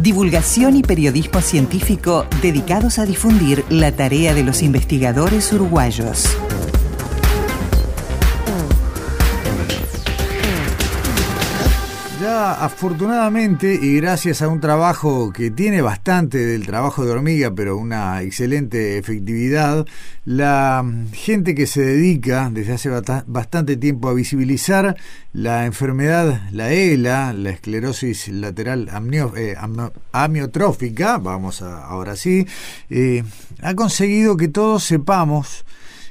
Divulgación y periodismo científico dedicados a difundir la tarea de los investigadores uruguayos. Ya afortunadamente y gracias a un trabajo que tiene bastante del trabajo de hormiga, pero una excelente efectividad, la gente que se dedica desde hace bastante tiempo a visibilizar la enfermedad, la ELA, la esclerosis lateral eh, amiotrófica, vamos a, ahora sí, eh, ha conseguido que todos sepamos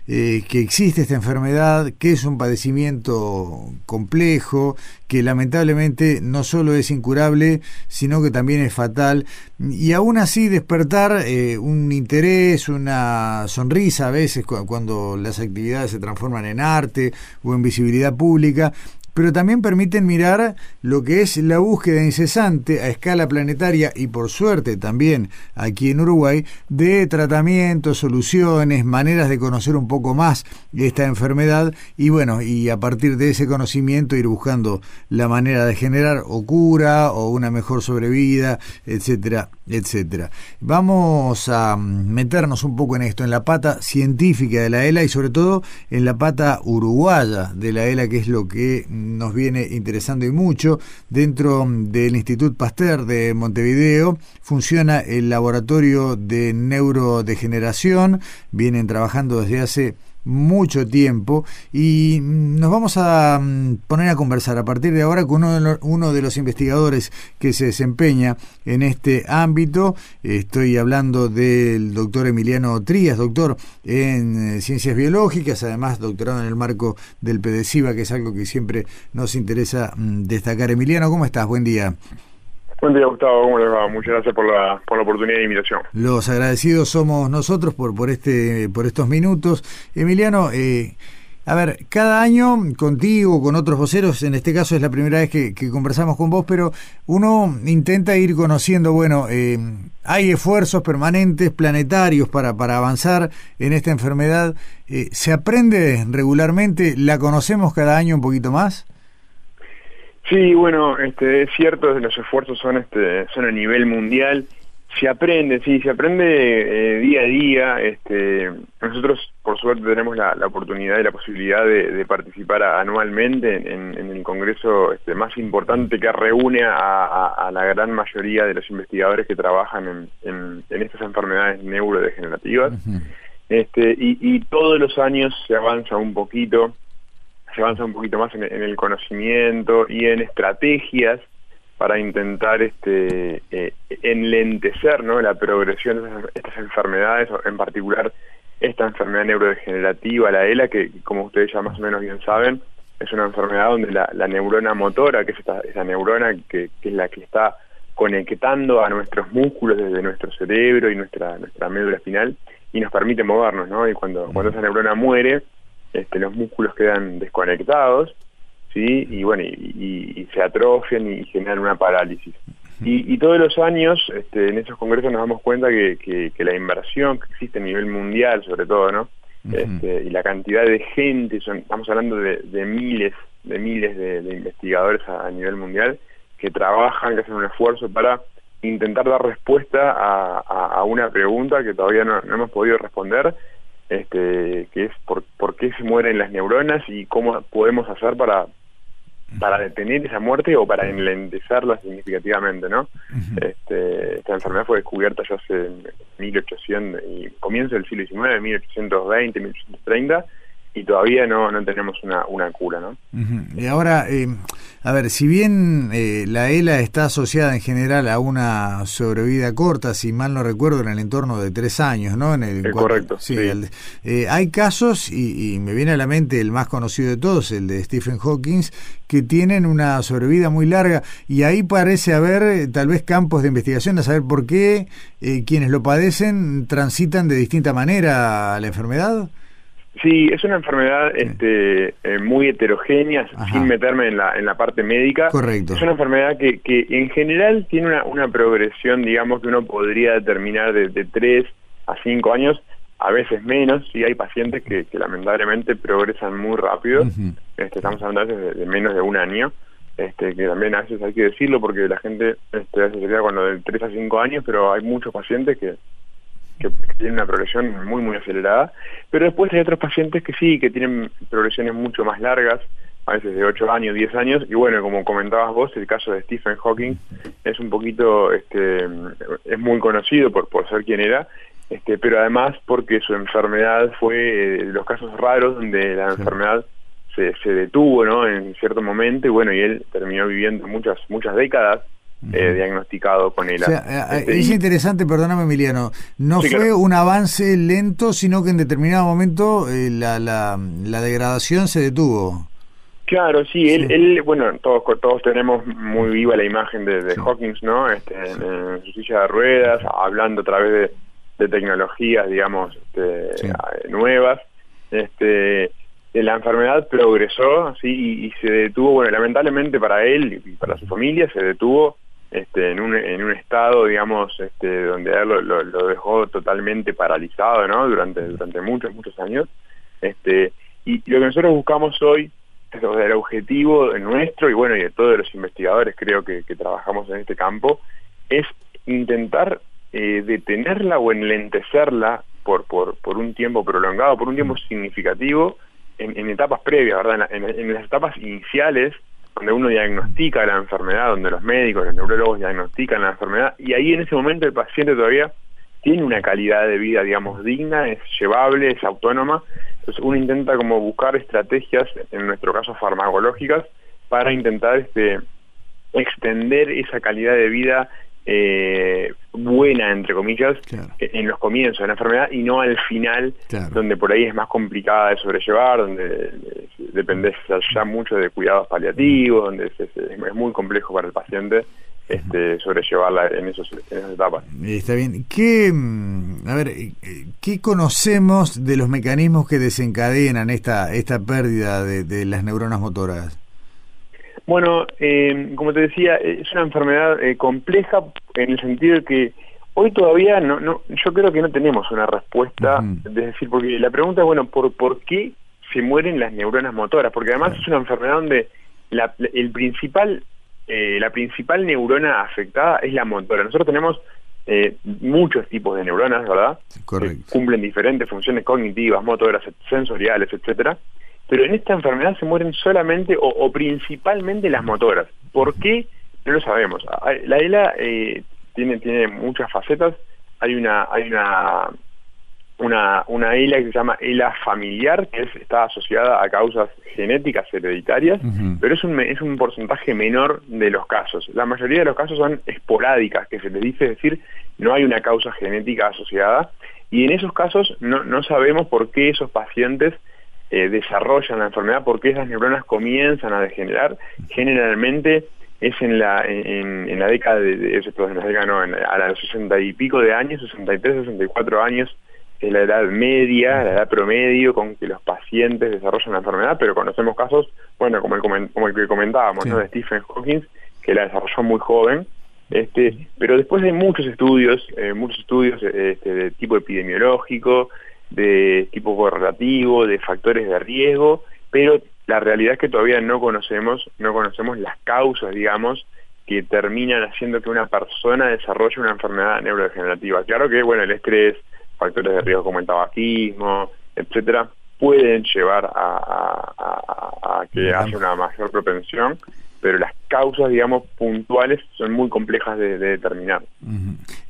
eh, que existe esta enfermedad, que es un padecimiento complejo, que lamentablemente no solo es incurable, sino que también es fatal, y aún así despertar eh, un interés, una sonrisa a veces cuando las actividades se transforman en arte o en visibilidad pública, pero también permiten mirar lo que es la búsqueda incesante a escala planetaria y por suerte también aquí en Uruguay de tratamientos, soluciones, maneras de conocer un poco más esta enfermedad y bueno, y a partir de ese conocimiento ir buscando la manera de generar o cura o una mejor sobrevida, etcétera, etcétera. Vamos a meternos un poco en esto, en la pata científica de la ELA y sobre todo en la pata uruguaya de la ELA, que es lo que nos viene interesando y mucho. Dentro del Instituto Pasteur de Montevideo funciona el laboratorio de neurodegeneración. Vienen trabajando desde hace mucho tiempo y nos vamos a mm, poner a conversar a partir de ahora con uno de, los, investigadores que se desempeña en este ámbito. Estoy hablando del doctor Emiliano Trías, doctor en eh, ciencias biológicas, además doctorado en el marco del PDCIVA, que es algo que siempre nos interesa mm, destacar. Emiliano, ¿cómo estás? Buen día. Buen día, Gustavo. ¿Cómo les va? Muchas gracias por la, por la oportunidad de invitación. Los agradecidos somos nosotros por, por, este, por estos minutos. Emiliano, eh, a ver, cada año contigo, con otros voceros, en este caso es la primera vez que, conversamos con vos, pero uno intenta ir conociendo, bueno, eh, hay esfuerzos permanentes, planetarios para, para avanzar en esta enfermedad. Eh, ¿Se aprende regularmente? ¿La conocemos cada año un poquito más? Sí, bueno, este, es cierto, los esfuerzos son, este, son a nivel mundial. Se aprende, sí, se aprende eh, día a día. Este, nosotros, por suerte, tenemos la, oportunidad y la posibilidad de, participar anualmente en, el congreso este, más importante que reúne a, la gran mayoría de los investigadores que trabajan en, estas enfermedades neurodegenerativas. este, y, y todos los años se avanza un poquito se avanza un poquito más en, el conocimiento y en estrategias para intentar este eh, enlentecer ¿no? la progresión de estas enfermedades, en particular esta enfermedad neurodegenerativa, la ELA, que como ustedes ya más o menos bien saben, es una enfermedad donde la, neurona motora, que es esta, esa neurona que, es la que está conectando a nuestros músculos desde nuestro cerebro y nuestra, nuestra médula espinal, y nos permite movernos, ¿no? Y cuando, cuando esa neurona muere, este, los músculos quedan desconectados, ¿sí? Y bueno, y, se atrofian y generan una parálisis. Y, todos los años este, en esos congresos nos damos cuenta que, la inversión que existe a nivel mundial, sobre todo, ¿no? Este, y la cantidad de gente, estamos hablando de, miles, de miles de, investigadores a, nivel mundial que trabajan, que hacen un esfuerzo para intentar dar respuesta a, una pregunta que todavía no hemos podido responder este, que es por, por qué se mueren las neuronas y cómo podemos hacer para para detener esa muerte o para enlentecerla significativamente, ¿no? este, esta enfermedad fue descubierta ya hace 1800 y comienzo del siglo XIX, 1820, 1830 y todavía no, no tenemos una, una cura, ¿no? Y ahora, eh, a ver, si bien eh, la ELA está asociada en general a una sobrevida corta, si mal no recuerdo, en el entorno de tres años, ¿no? En el, correcto. Sí. Eh, hay casos, y, me viene a la mente el más conocido de todos, el de Stephen Hawking, que tienen una sobrevida muy larga, y ahí parece haber tal vez campos de investigación a saber por qué quienes lo padecen transitan de distinta manera la enfermedad. Sí, es una enfermedad este, eh, muy heterogénea, sin meterme en la, en la parte médica. Correcto. Es una enfermedad que, que en general tiene una, una progresión, digamos, que uno podría determinar de, de 3 a 5 años, a veces menos, sí hay pacientes que, lamentablemente progresan muy rápido, este, estamos hablando a veces de, menos de un año, este, que también a veces hay que decirlo porque la gente este, a veces se queda con lo de 3 a 5 años, pero hay muchos pacientes que, que tienen una progresión muy muy acelerada, pero después hay otros pacientes que sí, que tienen progresiones mucho más largas, a veces de 8 años, 10 años, y bueno, como comentabas vos, el caso de Stephen Hawking es un poquito, este, es muy conocido por, por ser quien era, este, pero además porque su enfermedad fue de eh, los casos raros donde la enfermedad se, se detuvo ¿no? en cierto momento y bueno, y él terminó viviendo muchas, muchas décadas eh, diagnosticado con él. Eh, este, es interesante, perdóname Emiliano, no fue un avance lento, sino que en determinado momento la, la, la, degradación se detuvo. Claro, sí, Él, él, bueno, todos todos tenemos muy viva la imagen de, de Hawkins, ¿no? Este, en, su silla de ruedas, hablando a través de, de tecnologías, digamos, este, nuevas. Este, la enfermedad progresó, sí, y, se detuvo, bueno, lamentablemente para él y para su familia se detuvo este, en, un, en un estado, digamos, este, donde él lo, dejó totalmente paralizado, ¿no? Durante, durante muchos, muchos años. Este, y lo que nosotros buscamos hoy, el objetivo nuestro y bueno, y de todos los investigadores creo que, que trabajamos en este campo, es intentar eh, detenerla o enlentecerla por, por, por un tiempo prolongado, por un tiempo significativo, en, etapas previas, ¿verdad? En, las etapas iniciales, donde uno diagnostica la enfermedad, donde los médicos, los neurólogos diagnostican la enfermedad, y ahí en ese momento el paciente todavía tiene una calidad de vida, digamos, digna, es llevable, es autónoma. Entonces uno intenta como buscar estrategias, en nuestro caso farmacológicas, para intentar este extender esa calidad de vida eh, buena, entre comillas, en los comienzos de la enfermedad y no al final, donde por ahí es más complicada de sobrellevar, donde depende ya mucho de cuidados paliativos, donde es, muy complejo para el paciente este, sobrellevarla en, esos, esas etapas. Está bien. ¿Qué, mm, a ver, ¿qué conocemos de los mecanismos que desencadenan esta, esta pérdida de las neuronas motoras? Bueno, eh, como te decía, es una enfermedad eh, compleja en el sentido de que hoy todavía no, no, yo creo que no tenemos una respuesta, es decir, porque la pregunta es, bueno, ¿por, ¿por qué se mueren las neuronas motoras? Porque además es una enfermedad donde la, el principal, eh, la principal neurona afectada es la motora. Nosotros tenemos eh, muchos tipos de neuronas, ¿verdad? Correcto. cumplen diferentes funciones cognitivas, motoras, sensoriales, etcétera pero en esta enfermedad se mueren solamente o, principalmente las motoras. ¿Por qué? No lo sabemos. La ELA eh, tiene, tiene muchas facetas. Hay una, hay una, una, una ELA que se llama ELA familiar, que está asociada a causas genéticas hereditarias, pero es un, es un porcentaje menor de los casos. La mayoría de los casos son esporádicas, que se les dice decir, no hay una causa genética asociada, y en esos casos no, no sabemos por qué esos pacientes eh, desarrollan la enfermedad porque esas neuronas comienzan a degenerar, generalmente es en la en, la década de, de, en la década no, a los 60 y pico de años, 63, 64 años, es la edad media, la edad promedio con que los pacientes desarrollan la enfermedad, pero conocemos casos, bueno, como el, como el que comentábamos, ¿no? de Stephen Hawking, que la desarrolló muy joven, este, pero después de muchos estudios, eh, muchos estudios este, de tipo epidemiológico, de tipo correlativo, de factores de riesgo, pero la realidad es que todavía no conocemos, no conocemos las causas, digamos, que terminan haciendo que una persona desarrolle una enfermedad neurodegenerativa. Claro que, bueno, el estrés, factores de riesgo como el tabaquismo, etcétera, pueden llevar a, a que haya una mayor propensión, pero las causas, digamos, puntuales son muy complejas de, determinar.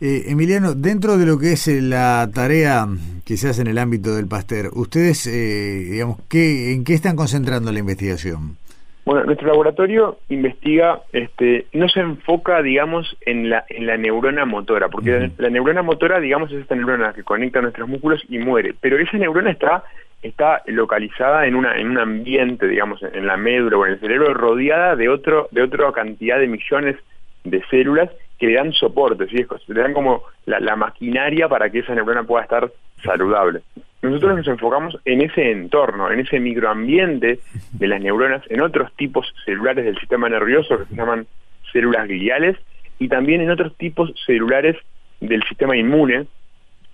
Eh, Emiliano, dentro de lo que es eh, la tarea que se hace en el ámbito del Pasteur, ¿ustedes, eh, digamos, ¿qué, en qué están concentrando la investigación? Bueno, nuestro laboratorio investiga, este, no se enfoca, digamos, en la, en la neurona motora, porque la, neurona motora, digamos, es esta neurona que conecta nuestros músculos y muere, pero esa neurona está está localizada en una en un ambiente, digamos, en la médula o en el cerebro rodeada de otro de otra cantidad de millones de células que le dan soporte, ¿sí? le dan como la, maquinaria para que esa neurona pueda estar saludable. nosotros nos enfocamos en ese entorno, en ese microambiente de las neuronas, en otros tipos celulares del sistema nervioso que se llaman células gliales y también en otros tipos celulares del sistema inmune,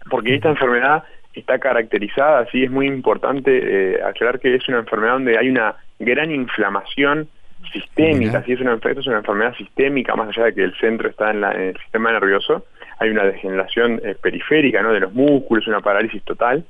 porque esta enfermedad está caracterizada, sí es muy importante eh, aclarar que es una enfermedad donde hay una gran inflamación sistémica, si es una, es una enfermedad sistémica, más allá de que el centro está en, el sistema nervioso, hay una degeneración eh, periférica ¿no? de los músculos, una parálisis total.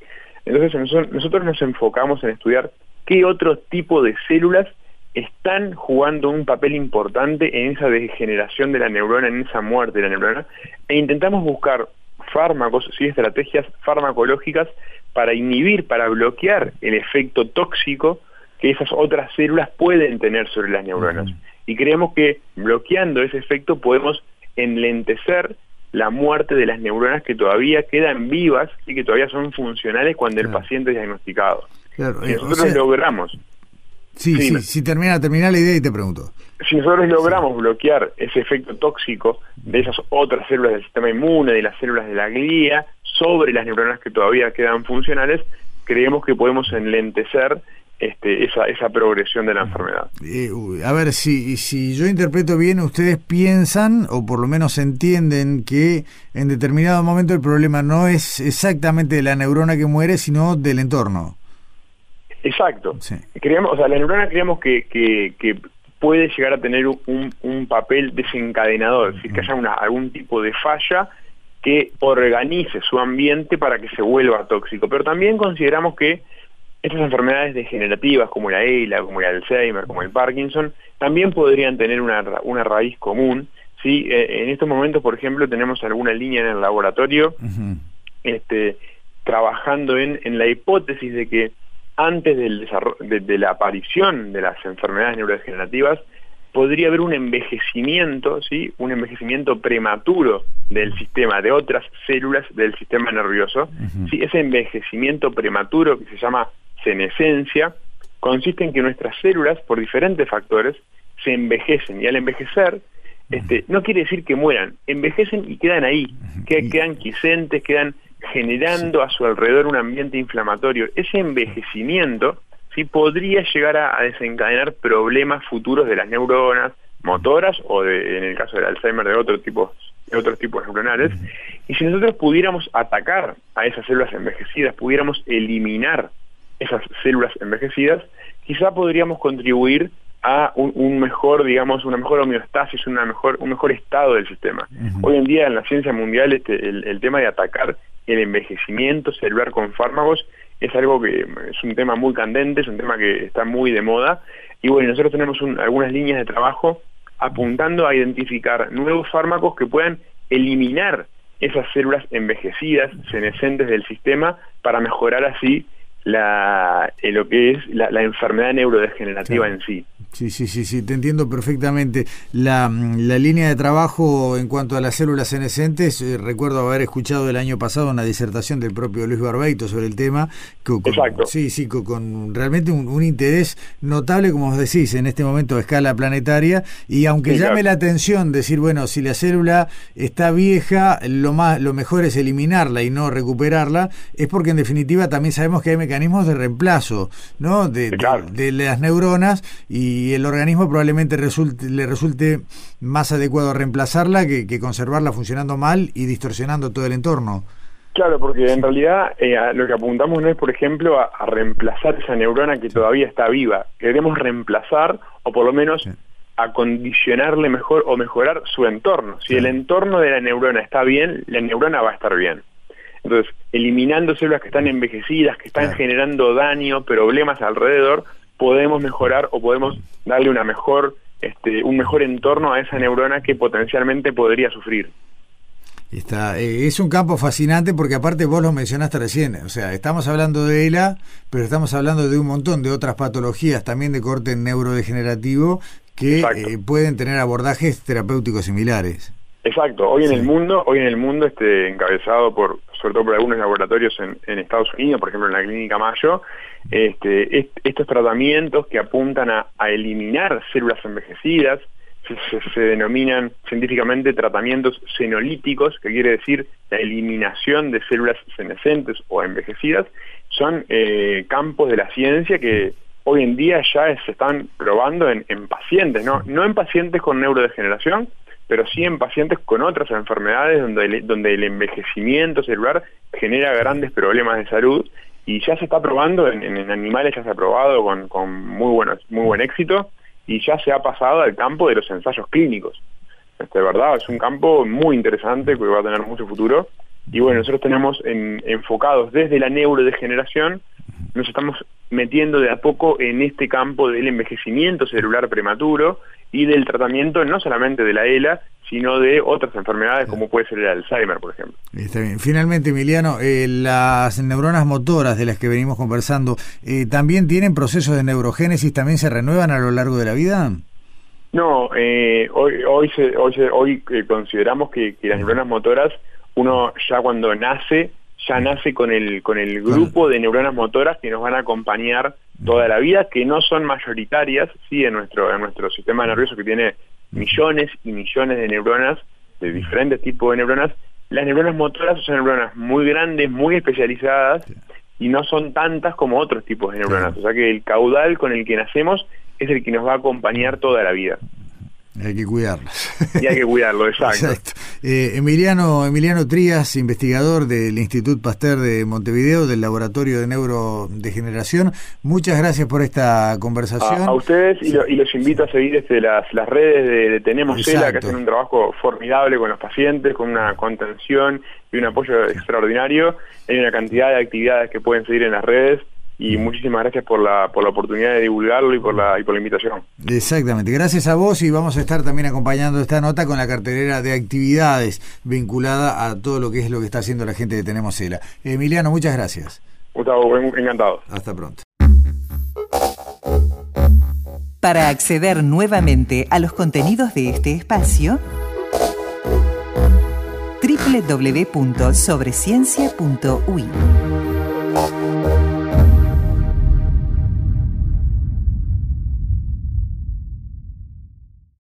Entonces nosotros, nosotros nos enfocamos en estudiar qué otro tipo de células están jugando un papel importante en esa degeneración de la neurona, en esa muerte de la neurona, e intentamos buscar fármacos, ¿sí? estrategias farmacológicas para inhibir, para bloquear el efecto tóxico que esas otras células pueden tener sobre las neuronas. Y creemos que bloqueando ese efecto podemos enlentecer la muerte de las neuronas que todavía quedan vivas y que todavía son funcionales cuando el paciente es diagnosticado. Claro. Si eh, nosotros logramos... Sí, sí, si termina, termina la idea y te pregunto. Si nosotros logramos bloquear ese efecto tóxico de esas otras células del sistema inmune, de las células de la glía, sobre las neuronas que todavía quedan funcionales, creemos que podemos enlentecer este, esa, esa progresión de la enfermedad. Eh, a ver, si, si yo interpreto bien, ustedes piensan, o por lo menos entienden, que en determinado momento el problema no es exactamente de la neurona que muere, sino del entorno. Exacto. Creemos, o sea, la neurona creemos que, que, puede llegar a tener un, un papel desencadenador, es decir, que haya una, algún tipo de falla que organice su ambiente para que se vuelva tóxico. Pero también consideramos que estas enfermedades degenerativas como la EILA, como el Alzheimer, como el Parkinson, también podrían tener una, una raíz común. ¿sí? Eh, en estos momentos, por ejemplo, tenemos alguna línea en el laboratorio este, trabajando en, en la hipótesis de que antes del de, la aparición de las enfermedades neurodegenerativas, podría haber un envejecimiento, ¿sí? un envejecimiento prematuro del sistema, de otras células del sistema nervioso. ¿sí? Ese envejecimiento prematuro que se llama senescencia consiste en que nuestras células, por diferentes factores, se envejecen y al envejecer, este, no quiere decir que mueran, envejecen y quedan ahí, que, quedan quisentes, quedan generando a su alrededor un ambiente inflamatorio. Ese envejecimiento sí podría llegar a, desencadenar problemas futuros de las neuronas, motoras o de, en el caso del Alzheimer de otro tipo de otros tipos neuronales. Y si nosotros pudiéramos atacar a esas células envejecidas, pudiéramos eliminar esas células envejecidas, quizá podríamos contribuir a un, mejor, digamos, una mejor homeostasis, una mejor, un mejor estado del sistema. Hoy en día en la ciencia mundial este, el, tema de atacar el envejecimiento celular con fármacos es algo que es un tema muy candente, es un tema que está muy de moda y bueno, nosotros tenemos algunas líneas de trabajo apuntando a identificar nuevos fármacos que puedan eliminar esas células envejecidas, senescentes del sistema, para mejorar así la, eh, lo que es la, enfermedad neurodegenerativa en sí. Sí, sí, sí, sí, te entiendo perfectamente. La, la, línea de trabajo en cuanto a las células senescentes, eh, recuerdo haber escuchado el año pasado una disertación del propio Luis Barbeito sobre el tema. Exacto. Sí, sí, con, realmente un, interés notable, como os decís, en este momento a escala planetaria. Y aunque llame la atención decir, bueno, si la célula está vieja, lo, más, lo mejor es eliminarla y no recuperarla, es porque en definitiva también sabemos que hay mecanismos de reemplazo, ¿no? de, de las neuronas y y el organismo probablemente resulte, le resulte más adecuado reemplazarla que, conservarla funcionando mal y distorsionando todo el entorno. Claro, porque en realidad eh, lo que apuntamos no es, por ejemplo, a, reemplazar esa neurona que todavía está viva. Queremos reemplazar o por lo menos acondicionarle mejor o mejorar su entorno. Si el entorno de la neurona está bien, la neurona va a estar bien. Entonces, eliminando células que están envejecidas, que están generando daño, problemas alrededor, podemos mejorar o podemos darle una mejor, este, un mejor entorno a esa neurona que potencialmente podría sufrir. Está, eh, es un campo fascinante porque aparte vos lo mencionaste recién, o sea, estamos hablando de ELA, pero estamos hablando de un montón de otras patologías también de corte neurodegenerativo que eh, pueden tener abordajes terapéuticos similares. Exacto, hoy en el mundo, hoy en el mundo este encabezado por sobre todo por algunos laboratorios en, Estados Unidos, por ejemplo en la clínica Mayo, este, estos tratamientos que apuntan a, eliminar células envejecidas, se, denominan científicamente tratamientos senolíticos, que quiere decir la eliminación de células senescentes o envejecidas, son eh, campos de la ciencia que hoy en día ya se están probando en, pacientes, ¿no? no en pacientes con neurodegeneración, pero sí en pacientes con otras enfermedades donde el, donde el envejecimiento celular genera grandes problemas de salud y ya se está probando en, animales, ya se ha probado con, con muy, bueno, muy buen éxito y ya se ha pasado al campo de los ensayos clínicos. Este, verdad, es un campo muy interesante que va a tener mucho futuro. Y bueno, nosotros tenemos enfocados desde la neurodegeneración, nos estamos metiendo de a poco en este campo del envejecimiento celular prematuro y del tratamiento no solamente de la ELA, sino de otras enfermedades como puede ser el Alzheimer, por ejemplo. Está bien. Finalmente, Emiliano, eh, las neuronas motoras de las que venimos conversando, eh, ¿también tienen procesos de neurogénesis, también se renuevan a lo largo de la vida? No, eh, hoy, hoy, hoy, hoy eh, consideramos que, las neuronas motoras, uno ya cuando nace, ya nace con el, con el grupo de neuronas motoras que nos van a acompañar toda la vida, que no son mayoritarias, sí, en nuestro, en nuestro sistema nervioso que tiene millones y millones de neuronas, de diferentes tipos de neuronas. Las neuronas motoras son neuronas muy grandes, muy especializadas, y no son tantas como otros tipos de neuronas. O sea que el caudal con el que nacemos es el que nos va a acompañar toda la vida. Hay que cuidarlos. Y hay que cuidarlo, exacto. Eh, Emiliano, Emiliano Trías, investigador del Instituto Pasteur de Montevideo, del Laboratorio de Neurodegeneración, muchas gracias por esta conversación. A, ustedes y, los invito a seguir este, las, las redes de, Tenemos CELA, que hacen un trabajo formidable con los pacientes, con una contención y un apoyo extraordinario. Hay una cantidad de actividades que pueden seguir en las redes y muchísimas gracias por la, por la oportunidad de divulgarlo y por la, y por la invitación. Exactamente, gracias a vos y vamos a estar también acompañando esta nota con la cartelera de actividades vinculada a todo lo que es lo que está haciendo la gente de Tenemos ELA. Emiliano, muchas gracias. Gustavo, encantado. Hasta pronto. Para acceder nuevamente a los contenidos de este espacio, www.sobreciencia.ui